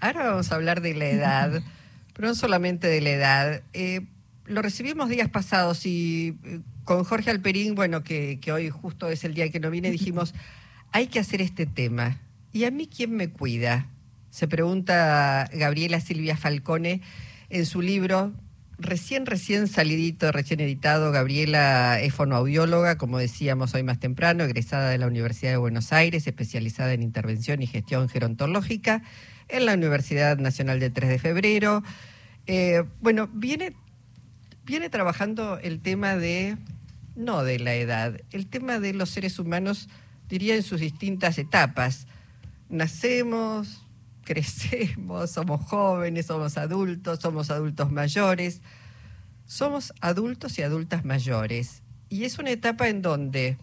Ahora vamos a hablar de la edad, pero no solamente de la edad. Eh, lo recibimos días pasados y eh, con Jorge Alperín, bueno, que, que, hoy justo es el día que no viene, dijimos, hay que hacer este tema. ¿Y a mí quién me cuida? Se pregunta Gabriela Silvia Falcone en su libro, recién, recién salidito, recién editado. Gabriela es fonoaudióloga, como decíamos hoy más temprano, egresada de la Universidad de Buenos Aires, especializada en intervención y gestión gerontológica en la Universidad Nacional de 3 de Febrero. Eh, bueno, viene, viene trabajando el tema de, no de la edad, el tema de los seres humanos, diría en sus distintas etapas. Nacemos, crecemos, somos jóvenes, somos adultos, somos adultos mayores, somos adultos y adultas mayores. Y es una etapa en donde,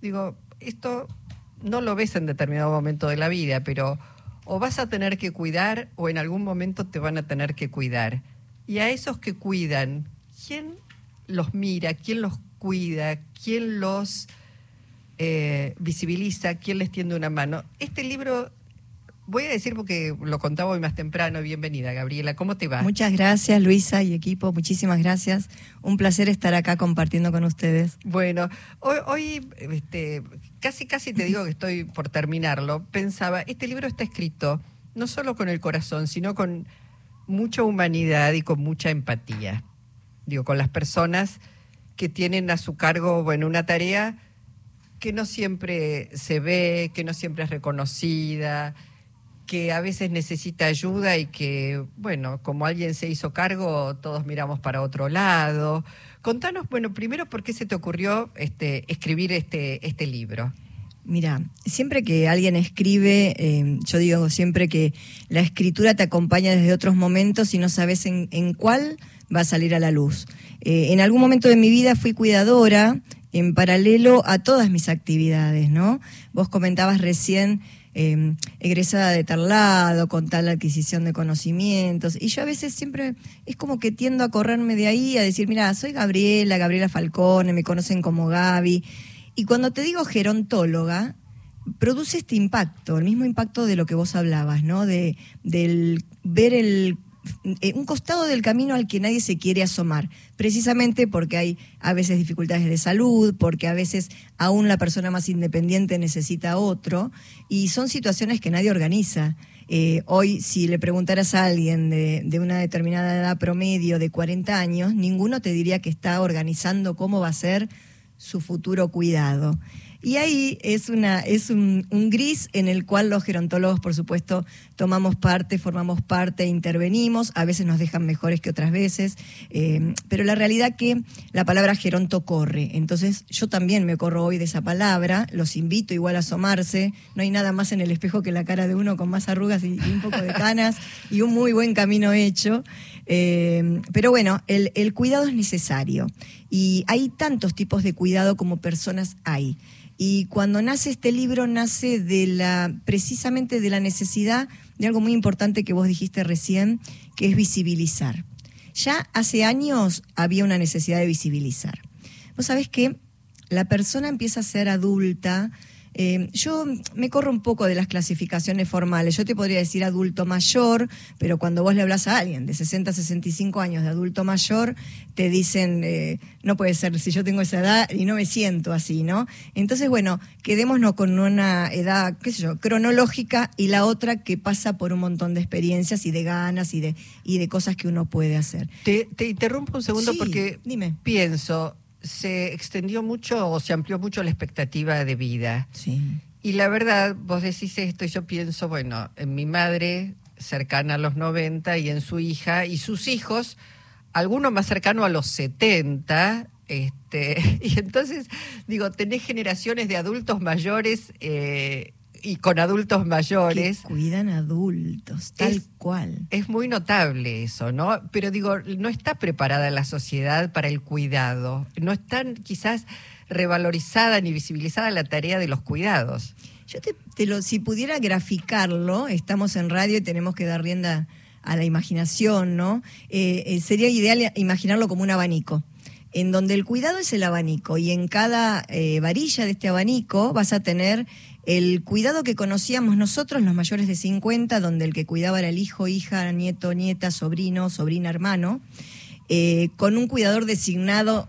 digo, esto no lo ves en determinado momento de la vida, pero o vas a tener que cuidar o en algún momento te van a tener que cuidar. Y a esos que cuidan, ¿quién los mira? ¿Quién los cuida? ¿Quién los eh, visibiliza? ¿Quién les tiende una mano? Este libro Voy a decir porque lo contaba hoy más temprano. Bienvenida, Gabriela. ¿Cómo te va? Muchas gracias, Luisa y equipo. Muchísimas gracias. Un placer estar acá compartiendo con ustedes. Bueno, hoy, hoy este, casi, casi te digo que estoy por terminarlo. Pensaba, este libro está escrito no solo con el corazón, sino con mucha humanidad y con mucha empatía. Digo, con las personas que tienen a su cargo, bueno, una tarea que no siempre se ve, que no siempre es reconocida que a veces necesita ayuda y que, bueno, como alguien se hizo cargo, todos miramos para otro lado. Contanos, bueno, primero, ¿por qué se te ocurrió este, escribir este, este libro? Mira, siempre que alguien escribe, eh, yo digo siempre que la escritura te acompaña desde otros momentos y no sabes en, cuál va a salir a la luz. Eh, en algún momento de mi vida fui cuidadora en paralelo a todas mis actividades, ¿no? Vos comentabas recién Em, egresada de tal lado, con tal adquisición de conocimientos. Y yo a veces siempre es como que tiendo a correrme de ahí, a decir, mira, soy Gabriela, Gabriela Falcone, me conocen como Gaby. Y cuando te digo gerontóloga, produce este impacto, el mismo impacto de lo que vos hablabas, ¿no? De, del ver el eh, un costado del camino al que nadie se quiere asomar, precisamente porque hay a veces dificultades de salud, porque a veces aún la persona más independiente necesita otro, y son situaciones que nadie organiza. Eh, hoy, si le preguntaras a alguien de, de, una determinada edad promedio de 40 años, ninguno te diría que está organizando cómo va a ser su futuro cuidado. Y ahí es, una, es un, gris en el cual los gerontólogos, por supuesto, tomamos parte, formamos parte, intervenimos, a veces nos dejan mejores que otras veces, eh, pero la realidad que la palabra geronto corre, entonces yo también me corro hoy de esa palabra, los invito igual a asomarse, no hay nada más en el espejo que la cara de uno con más arrugas y, un poco de canas y un muy buen camino hecho, eh, pero bueno, el, el cuidado es necesario. Y hay tantos tipos de cuidado como personas hay. Y cuando nace este libro, nace de la, precisamente de la necesidad de algo muy importante que vos dijiste recién, que es visibilizar. Ya hace años había una necesidad de visibilizar. Vos sabés que la persona empieza a ser adulta, eh, yo me corro un poco de las clasificaciones formales. Yo te podría decir adulto mayor, pero cuando vos le hablas a alguien de 60 a 65 años de adulto mayor, te dicen, eh, no puede ser si yo tengo esa edad y no me siento así, ¿no? Entonces, bueno, quedémonos con una edad, qué sé yo, cronológica y la otra que pasa por un montón de experiencias y de ganas y de, y de cosas que uno puede hacer. Te, interrumpo un segundo porque dime. pienso, se extendió mucho o se amplió mucho la expectativa de vida. Sí. Y la verdad, vos decís esto y yo pienso, bueno, en mi madre cercana a los 90 y en su hija y sus hijos, alguno más cercano a los 70, este, y entonces digo, tenés generaciones de adultos mayores eh, y con adultos mayores. Que cuidan adultos, tal cual. Es muy notable eso, ¿no? Pero digo, no está preparada la sociedad para el cuidado. No está quizás revalorizada ni visibilizada la tarea de los cuidados. Yo te, lo, si pudiera graficarlo, estamos en radio y tenemos que dar rienda a la imaginación, ¿no? Eh, eh, sería ideal imaginarlo como un abanico. En donde el cuidado es el abanico y en cada eh, varilla de este abanico vas a tener el cuidado que conocíamos nosotros, los mayores de 50, donde el que cuidaba era el hijo, hija, nieto, nieta, sobrino, sobrina, hermano, eh, con un cuidador designado,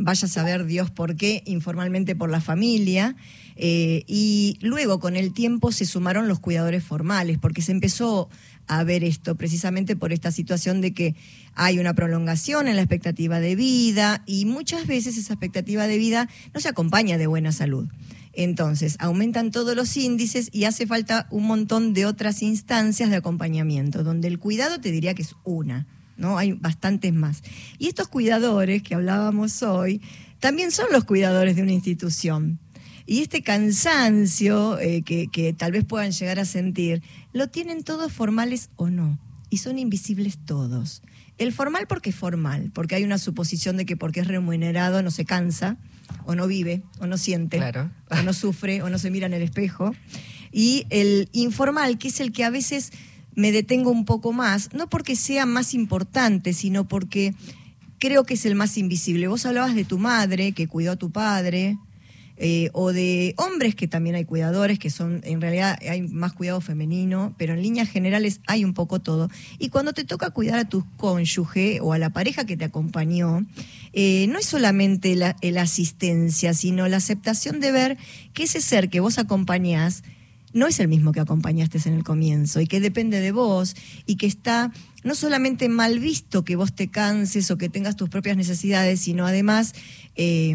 vaya a saber Dios por qué, informalmente por la familia, eh, y luego con el tiempo se sumaron los cuidadores formales, porque se empezó a ver esto precisamente por esta situación de que hay una prolongación en la expectativa de vida y muchas veces esa expectativa de vida no se acompaña de buena salud. Entonces, aumentan todos los índices y hace falta un montón de otras instancias de acompañamiento, donde el cuidado te diría que es una, ¿no? Hay bastantes más. Y estos cuidadores que hablábamos hoy también son los cuidadores de una institución. Y este cansancio eh, que, que tal vez puedan llegar a sentir, lo tienen todos formales o no. Y son invisibles todos. El formal porque es formal, porque hay una suposición de que porque es remunerado no se cansa, o no vive, o no siente, o no sufre, o no se mira en el espejo. Y el informal, que es el que a veces me detengo un poco más, no porque sea más importante, sino porque creo que es el más invisible. Vos hablabas de tu madre, que cuidó a tu padre, eh, o de hombres que también hay cuidadores, que son, en realidad hay más cuidado femenino, pero en líneas generales hay un poco todo. Y cuando te toca cuidar a tu cónyuge o a la pareja que te acompañó, eh, no es solamente la, asistencia, sino la aceptación de ver que ese ser que vos acompañás no es el mismo que acompañaste en el comienzo y que depende de vos y que está no solamente mal visto que vos te canses o que tengas tus propias necesidades, sino además eh,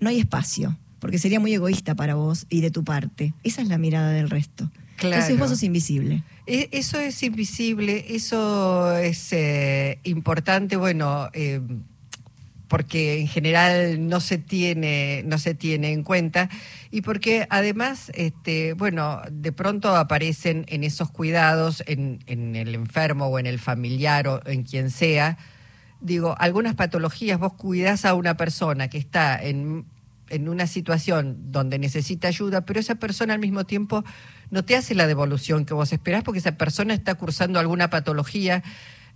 no hay espacio porque sería muy egoísta para vos y de tu parte. Esa es la mirada del resto. Entonces vos sos invisible. E, eso es invisible, eso es eh, importante, bueno, eh, porque en general no se tiene, no se tiene en cuenta, y porque además, este, bueno, de pronto aparecen en esos cuidados, en, en el enfermo o en el familiar o en quien sea, digo, algunas patologías, vos cuidás a una persona que está en en una situación donde necesita ayuda, pero esa persona al mismo tiempo no te hace la devolución que vos esperás porque esa persona está cursando alguna patología.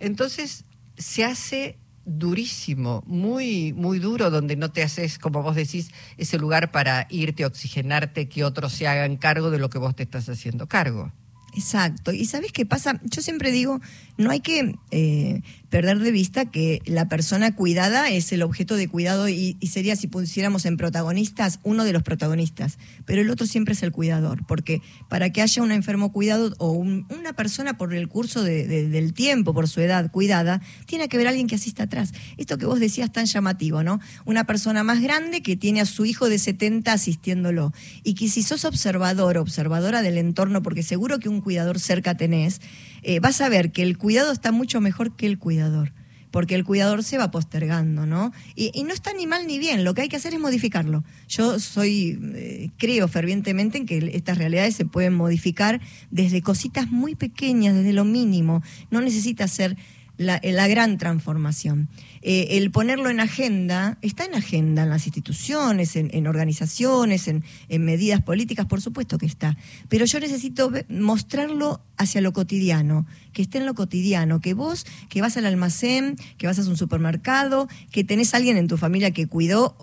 Entonces se hace durísimo, muy, muy duro, donde no te haces, como vos decís, ese lugar para irte, oxigenarte, que otros se hagan cargo de lo que vos te estás haciendo cargo. Exacto. ¿Y sabes qué pasa? Yo siempre digo, no hay que eh, perder de vista que la persona cuidada es el objeto de cuidado y, sería, si pusiéramos en protagonistas, uno de los protagonistas, pero el otro siempre es el cuidador, porque para que haya un enfermo cuidado o una persona por el curso del tiempo, por su edad cuidada, tiene que haber alguien que asista atrás. Esto que vos decías tan llamativo, ¿no? Una persona más grande que tiene a su hijo de 70 asistiéndolo y que si sos observador, observadora del entorno, porque seguro que un cuidador cerca tenés, eh, vas a ver que el cuidado está mucho mejor que el cuidador porque el cuidador se va postergando, ¿no? Y, no está ni mal ni bien, lo que hay que hacer es modificarlo. Yo soy, eh, creo fervientemente en que estas realidades se pueden modificar desde cositas muy pequeñas, desde lo mínimo. No necesita ser la, gran transformación. Eh, el ponerlo en agenda, está en agenda en las instituciones, en, organizaciones, en, medidas políticas, por supuesto que está, pero yo necesito mostrarlo hacia lo cotidiano, que esté en lo cotidiano, que vos, que vas al almacén, que vas a un supermercado, que tenés alguien en tu familia que cuidó.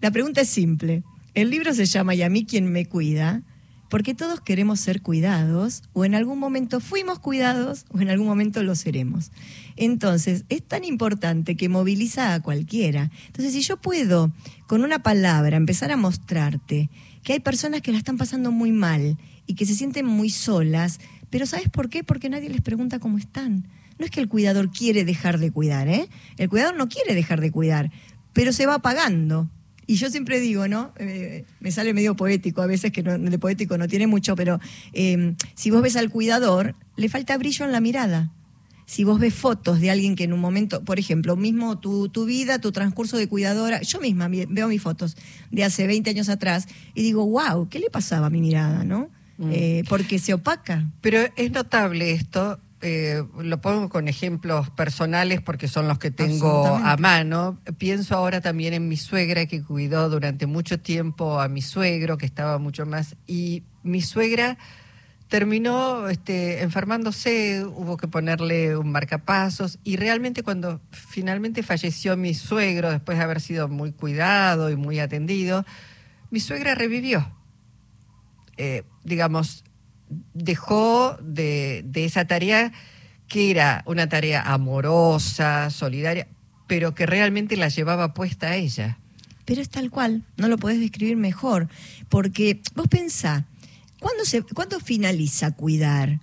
La pregunta es simple. El libro se llama ¿Y a mí quién me cuida? Porque todos queremos ser cuidados, o en algún momento fuimos cuidados, o en algún momento lo seremos. Entonces, es tan importante que moviliza a cualquiera. Entonces, si yo puedo, con una palabra, empezar a mostrarte que hay personas que la están pasando muy mal y que se sienten muy solas, pero ¿sabes por qué? Porque nadie les pregunta cómo están. No es que el cuidador quiere dejar de cuidar, ¿eh? El cuidador no quiere dejar de cuidar, pero se va pagando. Y yo siempre digo, ¿no? Eh, me sale medio poético, a veces que no, de poético no tiene mucho, pero eh, si vos ves al cuidador, le falta brillo en la mirada. Si vos ves fotos de alguien que en un momento, por ejemplo, mismo tu, tu vida, tu transcurso de cuidadora, yo misma veo mis fotos de hace 20 años atrás y digo, wow, ¿qué le pasaba a mi mirada, no? Mm. Eh, porque se opaca. Pero es notable esto, eh, lo pongo con ejemplos personales porque son los que tengo a mano. Pienso ahora también en mi suegra que cuidó durante mucho tiempo a mi suegro, que estaba mucho más. Y mi suegra terminó este, enfermándose, hubo que ponerle un marcapasos y realmente cuando finalmente falleció mi suegro, después de haber sido muy cuidado y muy atendido, mi suegra revivió. Eh, digamos, dejó de, de esa tarea que era una tarea amorosa, solidaria, pero que realmente la llevaba puesta a ella. Pero es tal cual, no lo podés describir mejor, porque vos pensá, ¿cuándo, se, ¿cuándo finaliza cuidar?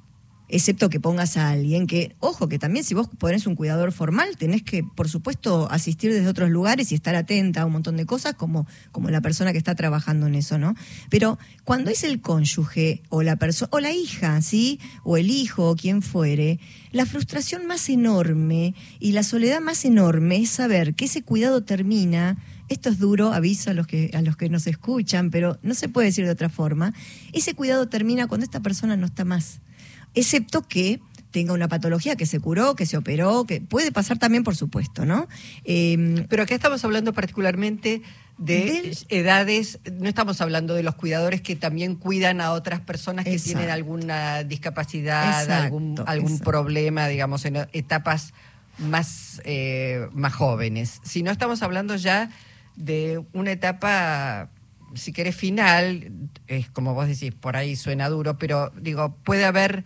Excepto que pongas a alguien que, ojo, que también si vos pones un cuidador formal, tenés que, por supuesto, asistir desde otros lugares y estar atenta a un montón de cosas como, como la persona que está trabajando en eso, ¿no? Pero cuando es el cónyuge o la persona, o la hija, ¿sí? O el hijo o quien fuere, la frustración más enorme y la soledad más enorme es saber que ese cuidado termina esto es duro, aviso a los que a los que nos escuchan, pero no se puede decir de otra forma. Ese cuidado termina cuando esta persona no está más excepto que tenga una patología que se curó, que se operó, que puede pasar también, por supuesto, ¿no? Em, Pero acá estamos hablando particularmente de, edades, no estamos hablando de los cuidadores que también cuidan a otras personas que tienen alguna discapacidad, algún, algún problema, digamos, en etapas más, eh, más jóvenes, sino estamos hablando ya de una etapa si querés final, es como vos decís, por ahí suena duro, pero digo, puede haber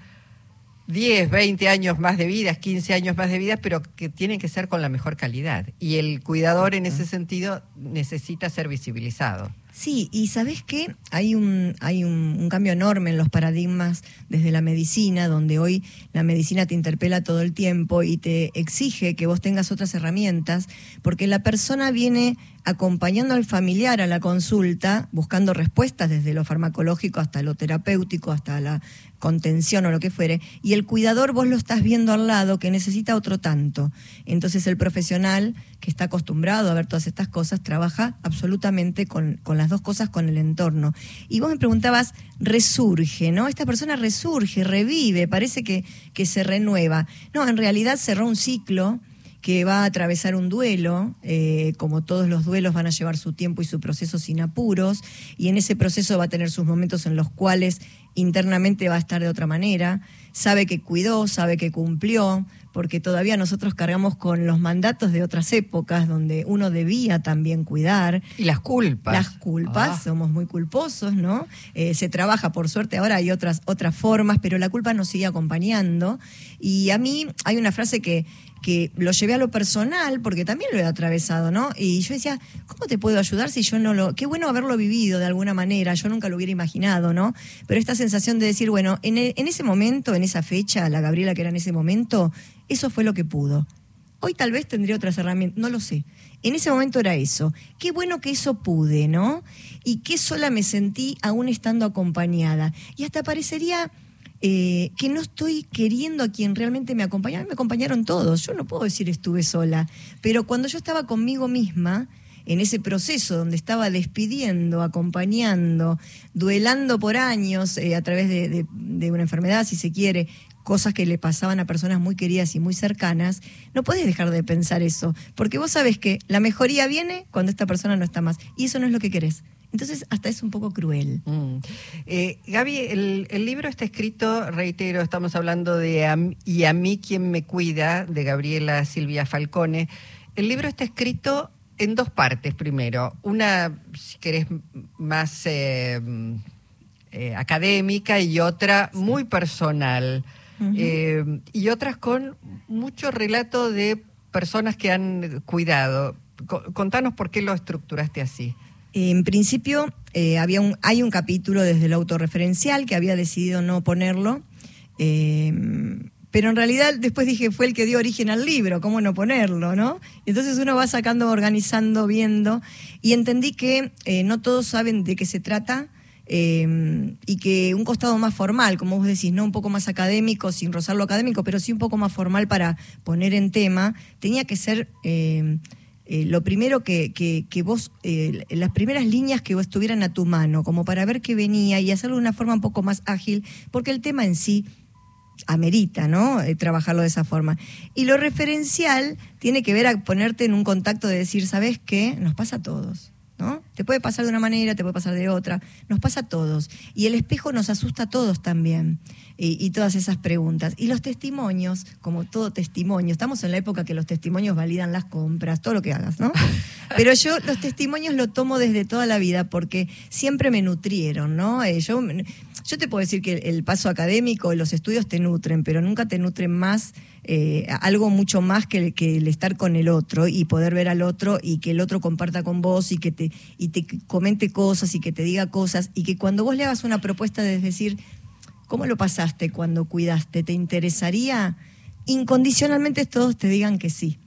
10, 20 años más de vida, 15 años más de vida, pero que tienen que ser con la mejor calidad. Y el cuidador en ese sentido necesita ser visibilizado. Sí, y sabes qué, hay un hay un, cambio enorme en los paradigmas desde la medicina, donde hoy la medicina te interpela todo el tiempo y te exige que vos tengas otras herramientas, porque la persona viene acompañando al familiar a la consulta, buscando respuestas desde lo farmacológico hasta lo terapéutico, hasta la contención o lo que fuere, y el cuidador vos lo estás viendo al lado que necesita otro tanto. Entonces el profesional que está acostumbrado a ver todas estas cosas trabaja absolutamente con, con las dos cosas con el entorno. Y vos me preguntabas, resurge, ¿no? Esta persona resurge, revive, parece que, que se renueva. No, en realidad cerró un ciclo que va a atravesar un duelo, eh, como todos los duelos van a llevar su tiempo y su proceso sin apuros, y en ese proceso va a tener sus momentos en los cuales internamente va a estar de otra manera, sabe que cuidó, sabe que cumplió, porque todavía nosotros cargamos con los mandatos de otras épocas donde uno debía también cuidar. Y las culpas. Las culpas, ah. somos muy culposos, ¿no? Eh, se trabaja, por suerte, ahora hay otras, otras formas, pero la culpa nos sigue acompañando. Y a mí hay una frase que, que lo llevé a lo personal, porque también lo he atravesado, ¿no? Y yo decía, ¿cómo te puedo ayudar si yo no lo... Qué bueno haberlo vivido de alguna manera, yo nunca lo hubiera imaginado, ¿no? Pero esta sensación de decir, bueno, en, e, ese momento, en esa fecha, la Gabriela que era en ese momento, eso fue lo que pudo. Hoy tal vez tendría otras herramientas, no lo sé. En ese momento era eso. Qué bueno que eso pude, ¿no? Y qué sola me sentí aún estando acompañada. Y hasta parecería eh, que no estoy queriendo a quien realmente me acompañó. A mí me acompañaron todos, yo no puedo decir estuve sola, pero cuando yo estaba conmigo misma, en ese proceso donde estaba despidiendo, acompañando, duelando por años eh, a través de, una enfermedad, si se quiere, cosas que le pasaban a personas muy queridas y muy cercanas, no puedes dejar de pensar eso, porque vos sabes que la mejoría viene cuando esta persona no está más, y eso no es lo que querés. Entonces, hasta es un poco cruel. Mm. Eh, Gaby, el, libro está escrito, reitero, estamos hablando de Y a mí quien me cuida, de Gabriela Silvia Falcone. El libro está escrito en dos partes, primero. Una, si querés, más eh, eh, académica y otra muy personal. y otras con mucho relato de personas que han cuidado. Contanos por qué lo estructuraste así. En principio, eh, había un, hay un capítulo desde el autorreferencial que había decidido no ponerlo, em, pero en realidad después dije, fue el que dio origen al libro, ¿cómo no ponerlo? ¿no? Entonces uno va sacando, organizando, viendo, y entendí que eh, no todos saben de qué se trata. Em, y que un costado más formal, como vos decís, no un poco más académico, sin rozar lo académico, pero sí un poco más formal para poner en tema, tenía que ser em, eh, lo primero que, que, vos, eh, las primeras líneas que estuvieran a tu mano, como para ver qué venía y hacerlo de una forma un poco más ágil, porque el tema en sí amerita, ¿no? Eh, trabajarlo de esa forma. Y lo referencial tiene que ver a ponerte en un contacto de decir, ¿sabes qué? Nos pasa a todos. Te puede pasar de una manera, te puede pasar de otra. Nos pasa a todos. Y el espejo nos asusta a todos también. Y, todas esas preguntas. Y los testimonios, como todo testimonio, estamos en la época que los testimonios validan las compras, todo lo que hagas, ¿no? Pero yo los testimonios lo tomo desde toda la vida porque siempre me nutrieron, ¿no? Eh, yo, yo te puedo decir que el paso académico y los estudios te nutren, pero nunca te nutren más eh, algo mucho más que, el estar con el otro y poder ver al otro y que el otro comparta con vos y que te, y te comente cosas y que te diga cosas y que cuando vos le hagas una propuesta de decir, ¿cómo lo pasaste cuando cuidaste? ¿Te interesaría? Incondicionalmente todos te digan que sí.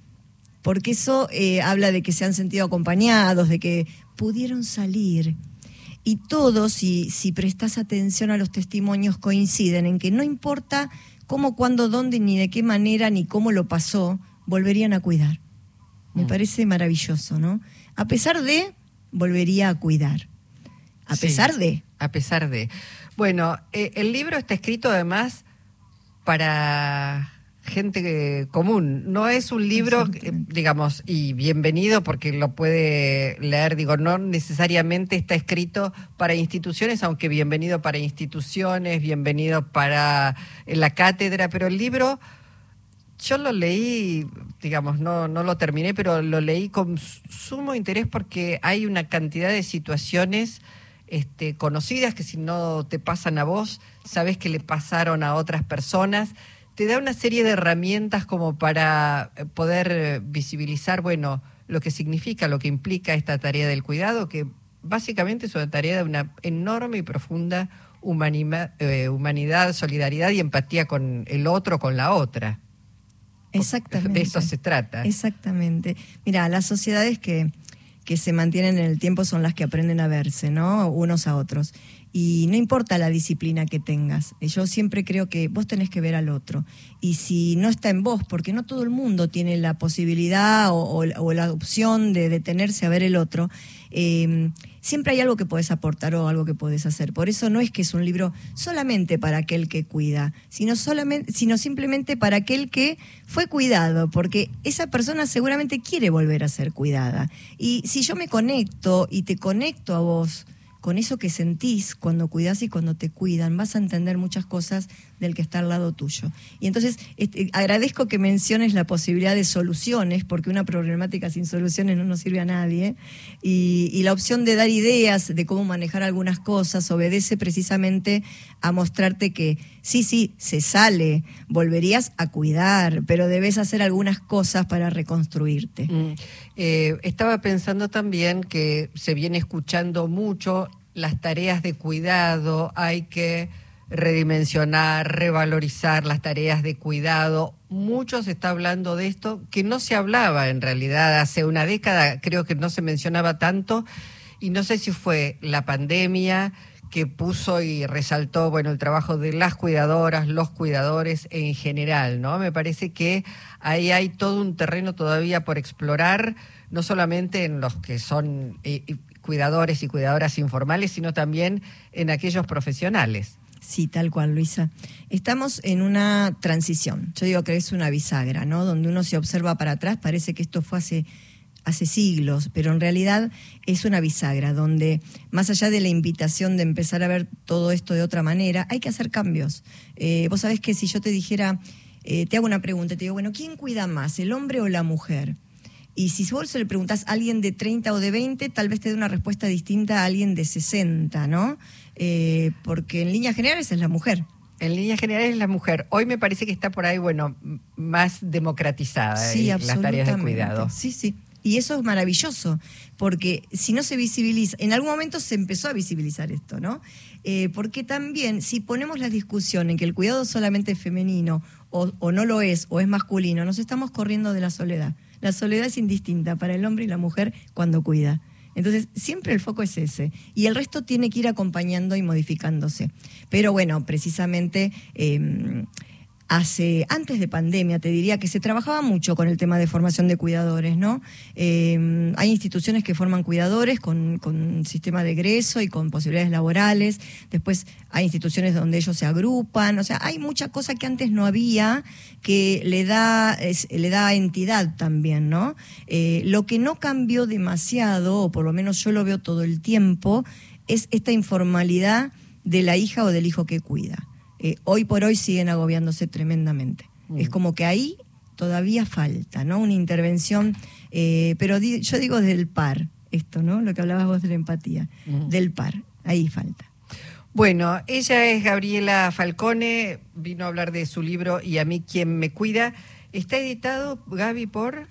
Porque eso eh, habla de que se han sentido acompañados, de que pudieron salir. Y todos, si, si prestas atención a los testimonios, coinciden en que no importa cómo, cuándo, dónde, ni de qué manera, ni cómo lo pasó, volverían a cuidar. Me mm. parece maravilloso, ¿no? A pesar de, volvería a cuidar. A pesar de. A pesar de. Bueno, eh, el libro está escrito además para gente común. No es un libro, eh, digamos, y bienvenido porque lo puede leer, digo, no necesariamente está escrito para instituciones, aunque bienvenido para instituciones, bienvenido para la cátedra, pero el libro yo lo leí, digamos, no, no lo terminé, pero lo leí con sumo interés porque hay una cantidad de situaciones este, conocidas que si no te pasan a vos, sabes que le pasaron a otras personas te da una serie de herramientas como para eh, poder eh, visibilizar, bueno, lo que significa, lo que implica esta tarea del cuidado, que básicamente es una tarea de una enorme y profunda eh, humanidad, solidaridad y empatía con el otro, con la otra. Exactamente. De eso se trata. Exactamente. Mira, las sociedades que, que se mantienen en el tiempo son las que aprenden a verse, ¿no? Unos a otros y no importa la disciplina que tengas. Yo siempre creo que vos tenés que ver al otro. Y si no está en vos, porque no todo el mundo tiene la posibilidad o, la opción de detenerse a ver el otro, em, siempre hay algo que podés aportar o algo que podés hacer. Por eso no es que es un libro solamente para aquel que cuida, sino, solamente, sino simplemente para aquel que fue cuidado, porque esa persona seguramente quiere volver a ser cuidada. Y si yo me conecto y te conecto a vos, con eso que sentís cuando cuidas y cuando te cuidan, vas a entender muchas cosas del que está al lado tuyo. Y entonces este, agradezco que menciones la posibilidad de soluciones, porque una problemática sin soluciones no nos sirve a nadie, y, la opción de dar ideas de cómo manejar algunas cosas obedece precisamente a mostrarte que sí, sí, se sale, volverías a cuidar, pero debes hacer algunas cosas para reconstruirte. Mm. Eh, estaba pensando también que se viene escuchando mucho las tareas de cuidado, hay que redimensionar, revalorizar las tareas de cuidado. Mucho se está hablando de esto, que no se hablaba en realidad hace una década, creo que no se mencionaba tanto, y no sé si fue la pandemia que puso y resaltó bueno el trabajo de las cuidadoras, los cuidadores en general, ¿no? Me parece que ahí hay todo un terreno todavía por explorar, no solamente en los que son eh, cuidadores y cuidadoras informales, sino también en aquellos profesionales. Sí, tal cual, Luisa. Estamos en una transición. Yo digo que es una bisagra, ¿no? Donde uno se observa para atrás, parece que esto fue hace, hace siglos, pero en realidad es una bisagra donde, más allá de la invitación de empezar a ver todo esto de otra manera, hay que hacer cambios. Eh, vos sabés que si yo te dijera, eh, te hago una pregunta, te digo, bueno, ¿quién cuida más, el hombre o la mujer? Y si vos se le preguntás a alguien de 30 o de 20, tal vez te dé una respuesta distinta a alguien de 60, ¿no? Eh, porque en líneas generales es la mujer. En líneas generales es la mujer. Hoy me parece que está por ahí, bueno, más democratizada sí, eh, las tareas de cuidado. Sí, sí. Y eso es maravilloso, porque si no se visibiliza, en algún momento se empezó a visibilizar esto, ¿no? Eh, porque también si ponemos la discusión en que el cuidado solamente es femenino o, o no lo es, o es masculino, nos estamos corriendo de la soledad. La soledad es indistinta para el hombre y la mujer cuando cuida. Entonces, siempre el foco es ese. Y el resto tiene que ir acompañando y modificándose. Pero bueno, precisamente em, hace, antes de pandemia, te diría que se trabajaba mucho con el tema de formación de cuidadores, ¿no? Eh, hay instituciones que forman cuidadores con, con sistema de egreso y con posibilidades laborales. Después hay instituciones donde ellos se agrupan. O sea, hay mucha cosa que antes no había que le da, le da entidad también, ¿no? Eh, lo que no cambió demasiado, o por lo menos yo lo veo todo el tiempo, es esta informalidad de la hija o del hijo que cuida. Eh, hoy por hoy siguen agobiándose tremendamente. Mm. Es como que ahí todavía falta, ¿no? Una intervención, eh, pero di- yo digo del par, esto, ¿no? Lo que hablabas vos de la empatía, Mm. del par, ahí falta. Bueno, ella es Gabriela Falcone, vino a hablar de su libro Y a mí quien me cuida. Está editado, Gaby, por,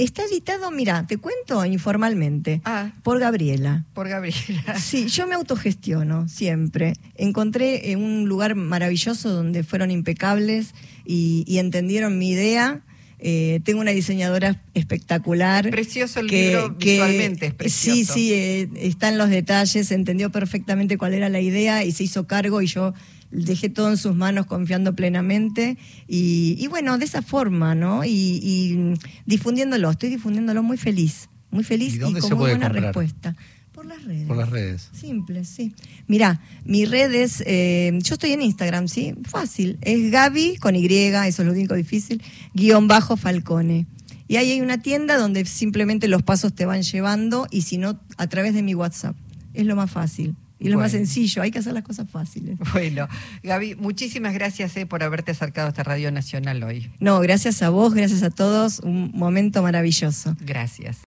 Está editado, mira, te cuento informalmente, ah, por Gabriela. por Gabriela. Sí, yo me autogestiono siempre. Encontré eh, un lugar maravilloso donde fueron impecables y, y entendieron mi idea. Eh, tengo una diseñadora espectacular. Precioso el libro, visualmente es precioso. Sí, sí, eh, está en los detalles, entendió perfectamente cuál era la idea y se hizo cargo y yo dejé todo en sus manos confiando plenamente y, y bueno, de esa forma, ¿no? Y, y difundiéndolo, estoy difundiéndolo muy feliz, muy feliz ¿Y con muy buena comprar? respuesta. Por las redes. Por las redes. Simple, sí. Mirá, mi red es, eh, yo estoy en Instagram, ¿sí? Fácil. Es Gaby, con Y, eso es lo único difícil, guion bajo Falcone. Y ahí hay una tienda donde simplemente los pasos te van llevando y si no, a través de mi WhatsApp. Es lo más fácil. Y lo más sencillo, hay que hacer las cosas fáciles. Bueno, Gaby, muchísimas gracias eh, por haberte acercado a esta Radio Nacional hoy. No, gracias a vos, gracias a todos, un momento maravilloso. Gracias.